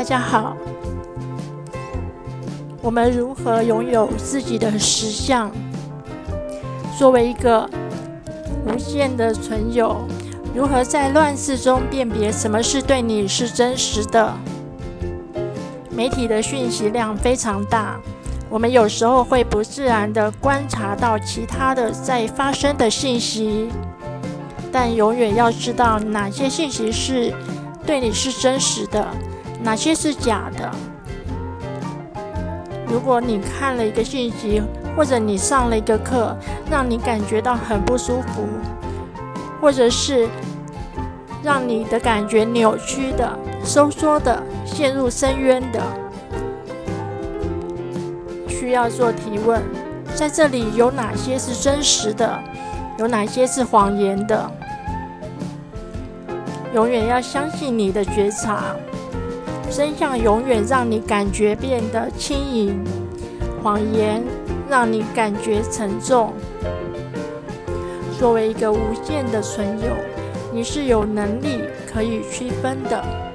大家好。我们如何拥有自己的实相？作为一个无限的存有，如何在乱世中辨别什么是对你是真实的？媒体的讯息量非常大，我们有时候会不自然地观察到其他的在发生的信息，但永远要知道哪些信息是对你是真实的，哪些是假的。如果你看了一个信息，或者你上了一个课，让你感觉到很不舒服，或者是让你的感觉扭曲的、收缩的、陷入深渊的，需要做提问：在这里有哪些是真实的？有哪些是谎言的？永远要相信你的觉察。真相永远让你感觉变得轻盈，谎言让你感觉沉重。作为一个无限的存有，你是有能力可以区分的。